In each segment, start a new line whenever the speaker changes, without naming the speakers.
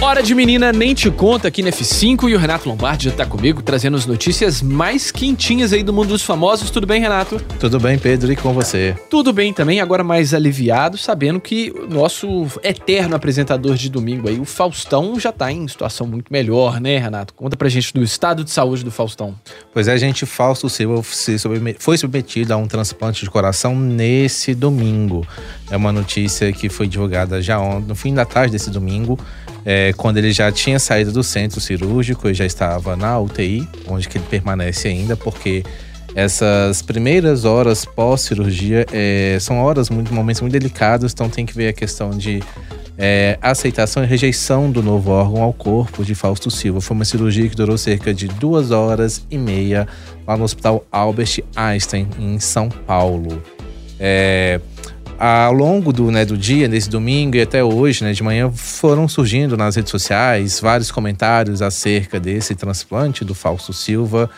Hora de menina nem te conta aqui na F5 e o Renato Lombardi já tá comigo trazendo as notícias mais quentinhas aí do mundo dos famosos. Tudo bem, Renato?
Tudo bem, Pedro, e com você?
Tudo bem também, agora mais aliviado, sabendo que o nosso eterno apresentador de domingo aí, o Faustão, já tá em situação muito melhor, né, Renato? Conta pra gente do estado de saúde do Faustão.
Pois é, gente, Fausto Silva foi submetido a um transplante de coração nesse domingo. É uma notícia que foi divulgada já no fim da tarde desse domingo é, quando ele já tinha saído do centro cirúrgico e já estava na UTI, onde que ele permanece ainda, porque essas primeiras horas pós-cirurgia é, são horas, muito, momentos muito delicados, então tem que ver a questão de é, aceitação e rejeição do novo órgão ao corpo de Fausto Silva. Foi uma cirurgia que durou cerca de duas horas e meia lá no Hospital Albert Einstein, em São Paulo. É, ao longo do, né, do dia, nesse domingo e até hoje, né, de manhã, foram surgindo nas redes sociais vários comentários acerca desse transplante do Fausto Silva.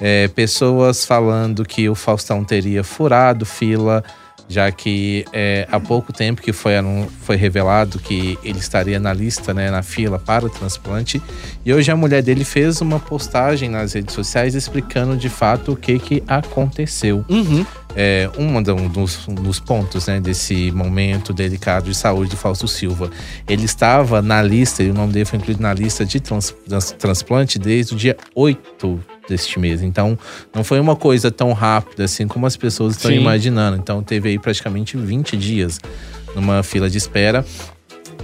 É, pessoas falando que o Faustão teria furado fila, já que é, há pouco tempo que foi, foi revelado que ele estaria na lista, né, na fila para o transplante. E hoje a mulher dele fez uma postagem nas redes sociais explicando de fato o que, que aconteceu.
Uhum
é, um dos, dos pontos né, desse momento delicado de saúde do Fausto Silva. Ele estava na lista, e o nome dele foi incluído na lista de trans, trans, transplante desde o dia 8 deste mês. Então, não foi uma coisa tão rápida assim como as pessoas estão imaginando. Então, teve aí praticamente 20 dias numa fila de espera.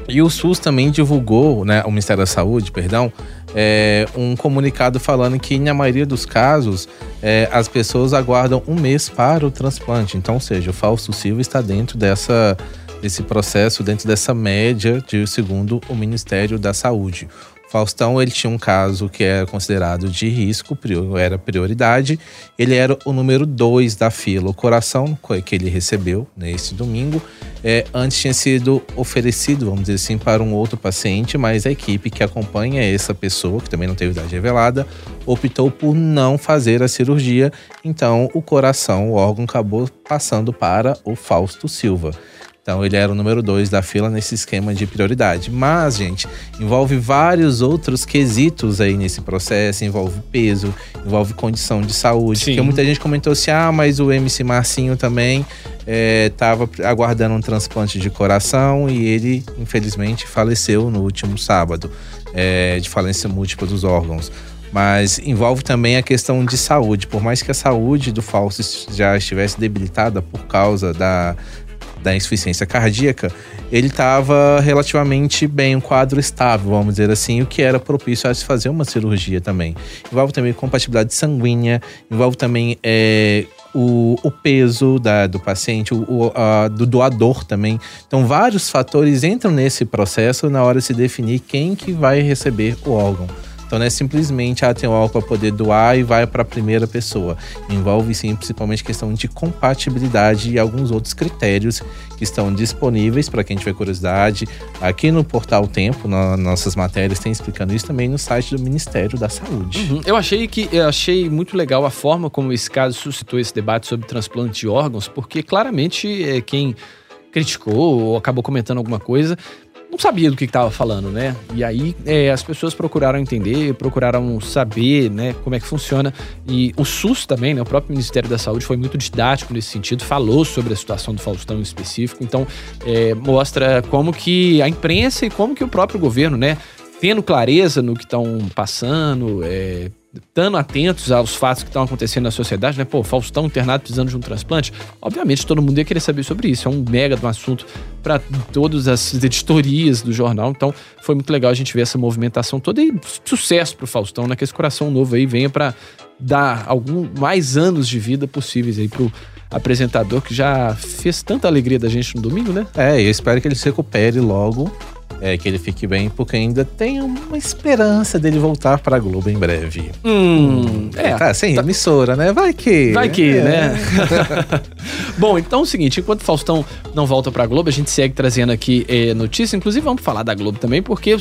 E o SUS também divulgou, né, o Ministério da Saúde, perdão, é, um comunicado falando que, na maioria dos casos, é, as pessoas aguardam um mês para o transplante. Então, ou seja, o Fausto Silva está dentro dessa, desse processo, dentro dessa média, de, segundo o Ministério da Saúde. Faustão ele tinha um caso que era considerado de risco, era prioridade. Ele era o número dois da fila. O coração que ele recebeu nesse domingo é, antes tinha sido oferecido, vamos dizer assim, para um outro paciente, mas a equipe que acompanha essa pessoa, que também não teve idade revelada, optou por não fazer a cirurgia. Então, o coração, o órgão, acabou passando para o Fausto Silva. Então ele era o número dois da fila nesse esquema de prioridade. Mas, gente, envolve vários outros quesitos aí nesse processo, envolve peso, envolve condição de saúde. Sim. Porque muita gente comentou assim: ah, mas o MC Marcinho também estava é, aguardando um transplante de coração e ele, infelizmente, faleceu no último sábado, é, de falência múltipla dos órgãos mas envolve também a questão de saúde. Por mais que a saúde do Fausto já estivesse debilitada por causa da, da insuficiência cardíaca, ele estava relativamente bem, um quadro estável, vamos dizer assim, o que era propício a se fazer uma cirurgia também. Envolve também compatibilidade sanguínea, envolve também é, o, o, peso da, do paciente, o, o a, do doador também. Então, vários fatores entram nesse processo na hora de se definir quem que vai receber o órgão. Então não é simplesmente, ah, tem álcool para poder doar e vai para a primeira pessoa. Envolve sim, principalmente questão de compatibilidade e alguns outros critérios que estão disponíveis para quem tiver curiosidade. Aqui no Portal Tempo, na, nossas matérias, tem explicando isso também no site do Ministério da Saúde.
Uhum. Eu achei que eu achei muito legal a forma como esse caso suscitou esse debate sobre transplante de órgãos, porque claramente é, quem criticou ou acabou comentando alguma coisa não sabia do que estava falando, né? E aí é, as pessoas procuraram entender, procuraram saber, né, como é que funciona. E o SUS também, né, o próprio Ministério da Saúde foi muito didático nesse sentido, falou sobre a situação do Faustão em específico. Então é, mostra como que a imprensa e como que o próprio governo, né, tendo clareza no que estão passando, é, estando atentos aos fatos que estão acontecendo na sociedade, né? Pô, Faustão internado precisando de um transplante. Obviamente, todo mundo ia querer saber sobre isso. É um mega de um assunto para todas as editorias do jornal. Então, foi muito legal a gente ver essa movimentação toda e sucesso pro Faustão, né? Que esse coração novo aí venha para dar algum mais anos de vida possíveis aí pro apresentador que já fez tanta alegria da gente no domingo, né?
É, eu espero que ele se recupere logo é, que ele fique bem, porque ainda tem uma esperança dele voltar pra Globo em breve.
Hum,
é. Tá, sem tá. emissora, né? Vai que.
Vai que, é. né? Bom, então é o seguinte: enquanto o Faustão não volta pra Globo, a gente segue trazendo aqui é, notícia. Inclusive, vamos falar da Globo também, porque. O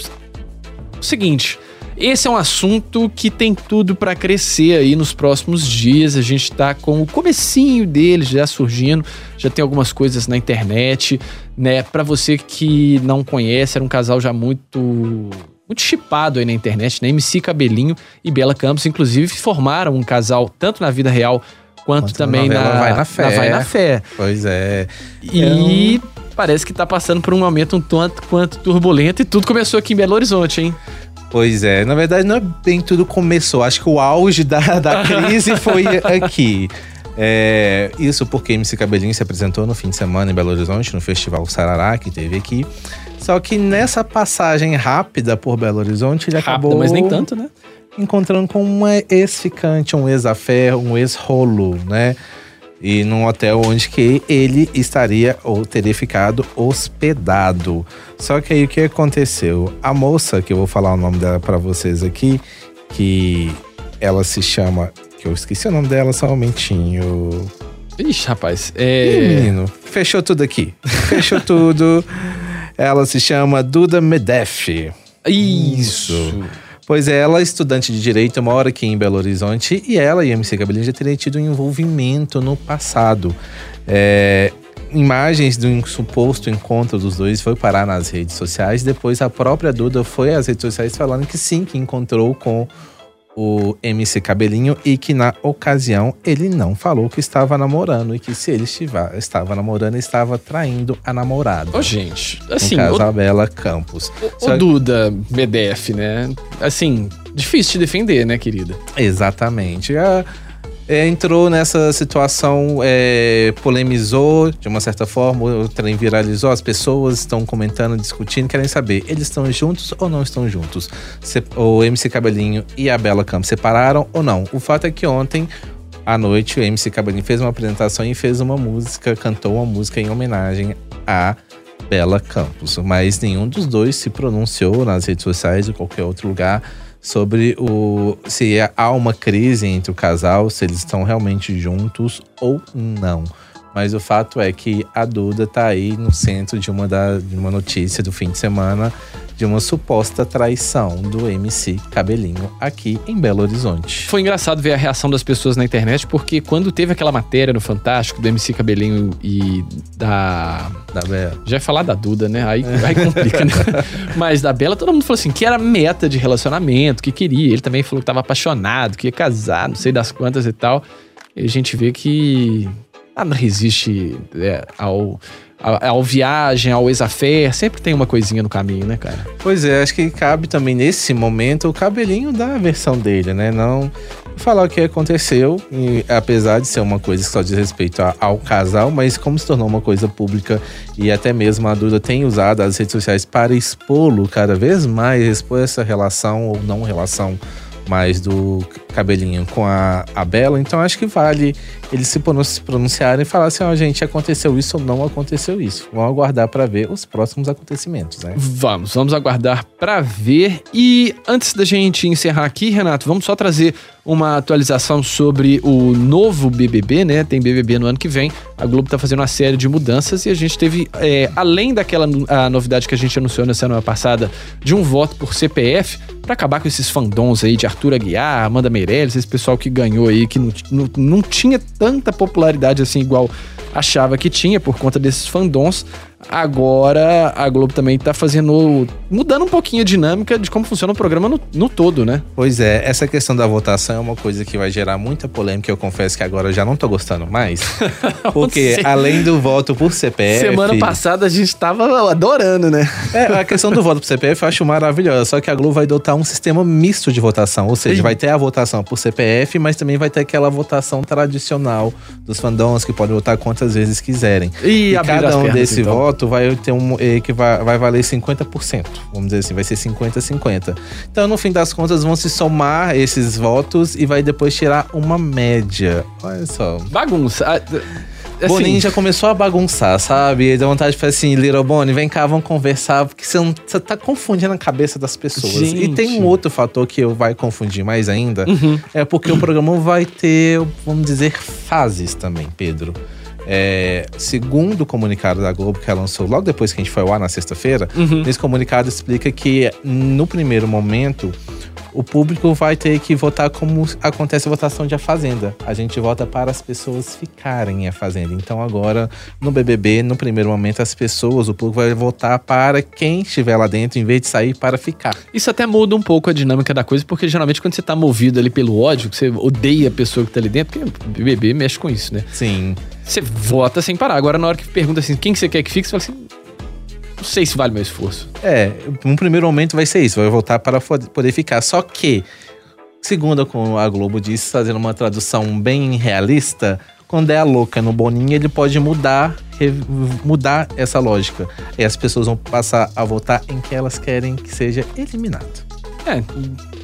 seguinte. Esse é um assunto que tem tudo para crescer aí nos próximos dias. A gente tá com o comecinho dele já surgindo, já tem algumas coisas na internet, né? Para você que não conhece, era um casal já muito muito chipado aí na internet, né? MC Cabelinho e Bela Campos, inclusive, formaram um casal tanto na vida real quanto,
Quanto
também
na
na,
Vai na Fé.
Vai na Fé.
Pois é.
E parece que tá passando por um momento um tanto quanto turbulento e tudo começou aqui em Belo Horizonte, hein?
Pois é, na verdade não é bem tudo começou. Acho que o auge da, da crise foi aqui. É, isso porque MC Cabelinho se apresentou no fim de semana em Belo Horizonte, no Festival Sarará, que teve aqui. Só que nessa passagem rápida por Belo Horizonte, ele
Rápido,
acabou
mas nem tanto, né?
encontrando com um ex-ficante, um ex-affair, um ex-rolo, né? E num hotel onde que ele estaria ou teria ficado hospedado. Só que aí o que aconteceu? A moça, que eu vou falar o nome dela para vocês aqui, que ela se chama, que eu esqueci o nome dela só um momentinho.
Ixi, rapaz.
Ih,
É...
menino, fechou tudo aqui. Fechou tudo. Ela se chama Duda Medef.
Isso.
Pois é, ela é estudante de direito, mora aqui em Belo Horizonte e ela e MC Cabelinho já teriam tido um envolvimento no passado. É, imagens de um suposto encontro dos dois foi parar nas redes sociais. Depois a própria Duda foi às redes sociais falando que sim, que encontrou com o MC Cabelinho e que na ocasião ele não falou que estava namorando e que se ele estiver, estava namorando, estava traindo a namorada.
Ô, gente,
no
assim,
caso, a Bela Campos.
ô,
Só-
Duda BDF, né? Assim, difícil te defender, né, querida?
Exatamente. A- entrou nessa situação, é, polemizou de uma certa forma, o trem viralizou, as pessoas estão comentando, discutindo, querem saber, eles estão juntos ou não estão juntos? Se- o MC Cabelinho e a Bela Campos separaram ou não? O fato é que ontem à noite o MC Cabelinho fez uma apresentação e fez uma música, cantou uma música em homenagem a Bela Campos, mas nenhum dos dois se pronunciou nas redes sociais ou qualquer outro lugar sobre o se há uma crise entre o casal, se eles estão realmente juntos ou não. Mas o fato é que a Duda tá aí no centro de uma, da, de uma notícia do fim de semana de uma suposta traição do MC Cabelinho aqui em Belo Horizonte.
Foi engraçado ver a reação das pessoas na internet, porque quando teve aquela matéria no Fantástico do MC Cabelinho e da.
Da Bela.
Já ia falar da Duda, né? Aí, aí complica, né? Mas da Bela, todo mundo falou assim: que era meta de relacionamento, que queria. Ele também falou que tava apaixonado, que ia casar, não sei das quantas e tal. E a gente vê que nada resiste é, ao, ao, ao viagem, ao ex-affair. Sempre tem uma coisinha no caminho, né, cara?
Pois é, acho que cabe também nesse momento o cabelinho da versão dele, né? Não falar o que aconteceu, e apesar de ser uma coisa que só diz respeito a- ao casal, mas como se tornou uma coisa pública e até mesmo a Duda tem usado as redes sociais para expô-lo cada vez mais, expor essa relação ou não relação mais do cabelinho com a, a Bela, então acho que vale eles se pronun- se pronunciarem e falar assim, ó, gente, aconteceu isso ou não aconteceu isso. Vamos aguardar para ver os próximos acontecimentos, né?
Vamos, vamos aguardar pra ver. E antes da gente encerrar aqui, Renato, vamos só trazer uma atualização sobre o novo BBB, né? Tem BBB no ano que vem. A Globo tá fazendo uma série de mudanças e a gente teve, é, além daquela a novidade que a gente anunciou na semana passada, de um voto por CPF, pra acabar com esses fandons aí de Arthur Aguiar, Amanda Meirelles, esse pessoal que ganhou aí, que não, não, não tinha tanta popularidade assim igual achava que tinha por conta desses fandons. Agora a Globo também tá fazendo. mudando um pouquinho a dinâmica de como funciona o programa no, no todo, né?
Pois é, essa questão da votação é uma coisa que vai gerar muita polêmica. Eu confesso que agora eu já não tô gostando mais. Porque
Sim.
além do voto por CPF.
Semana passada a gente tava adorando, né?
É, a questão do voto por CPF eu acho maravilhosa. Só que a Globo vai adotar um sistema misto de votação. Ou seja,
Ih.
vai ter a votação por CPF, mas também vai ter aquela votação tradicional dos fandoms que podem votar quantas vezes quiserem.
E,
E cada um
pernas,
desse
então.
voto vai ter um eh, que vai, vai valer 50%. Vamos dizer assim, vai ser 50-50. Então, no fim das contas, vão se somar esses votos e vai depois tirar uma média. Olha só.
Bagunça. Ah, Assim,
Boninho já começou a bagunçar, sabe? Dá vontade de falar assim, Little Bonnie, vem cá, vamos conversar, porque você, não, você tá confundindo a cabeça das pessoas. E
Gente.
tem um outro fator que vai confundir mais ainda,
Uhum.
é porque o programa vai ter, vamos dizer, fases também, Pedro. É, segundo o comunicado da Globo que ela lançou logo depois que a gente foi ao ar na sexta-feira,
Uhum.
nesse comunicado explica que no primeiro momento o público vai ter que votar como acontece a votação de A Fazenda. A gente vota para as pessoas ficarem em A Fazenda. Então agora, no BBB, no primeiro momento, as pessoas, o público vai votar para quem estiver lá dentro, em vez de sair para ficar.
Isso até muda um pouco a dinâmica da coisa, porque geralmente quando você tá movido ali pelo ódio, que você odeia a pessoa que tá ali dentro, porque o BBB mexe com isso, né?
Sim.
Você vota sem parar. Agora, na hora que pergunta assim, quem que você quer que fique, você fala assim, não sei se vale meu esforço.
É, num primeiro momento vai ser isso, vai voltar para poder ficar. Só que, segundo como a Globo disse, fazendo uma tradução bem realista, quando é a louca no Boninho, ele pode mudar, mudar essa lógica. E as pessoas vão passar a votar em que elas querem que seja eliminado.
É,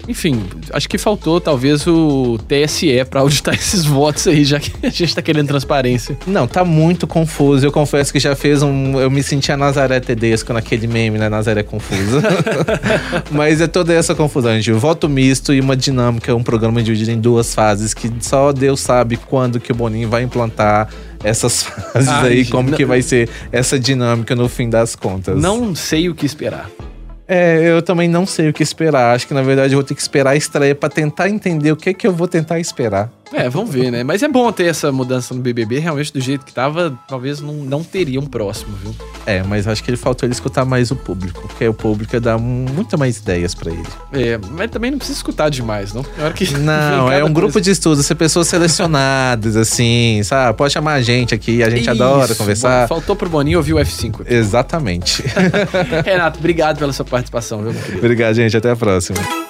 enfim, acho que faltou talvez o TSE pra auditar esses votos aí, já que a gente tá querendo transparência.
Não, tá muito confuso. Eu confesso que já fez um. Eu me senti a Nazaré Tedesco naquele meme, né? Nazaré Confusa. Mas é toda essa confusão, gente. Voto misto e uma dinâmica, um programa dividido em duas fases que só Deus sabe quando que o Boninho vai implantar essas fases
Ai,
aí, como
não-
que vai ser essa dinâmica no fim das contas.
Não sei o que esperar.
É, eu também não sei o que esperar. Acho que na verdade eu vou ter que esperar a estreia pra tentar entender o que que eu vou tentar esperar.
É, vamos ver, né? Mas é bom ter essa mudança no BBB, realmente do jeito que tava, talvez não, não teria um próximo, viu?
É, mas acho que ele faltou ele escutar mais o público, porque o público dá muito mais ideias pra ele.
É, mas também não precisa escutar demais, não? Hora que
Não, é um grupo
coisa.
de estudos, ser pessoas selecionadas, assim, sabe? Pode chamar a gente aqui, a gente adora
Isso,
conversar.
bom, Faltou pro Boninho ouvir o F5.
Exatamente.
Renato, obrigado pela sua participação, viu, meu querido?
Obrigado, gente. Até a próxima.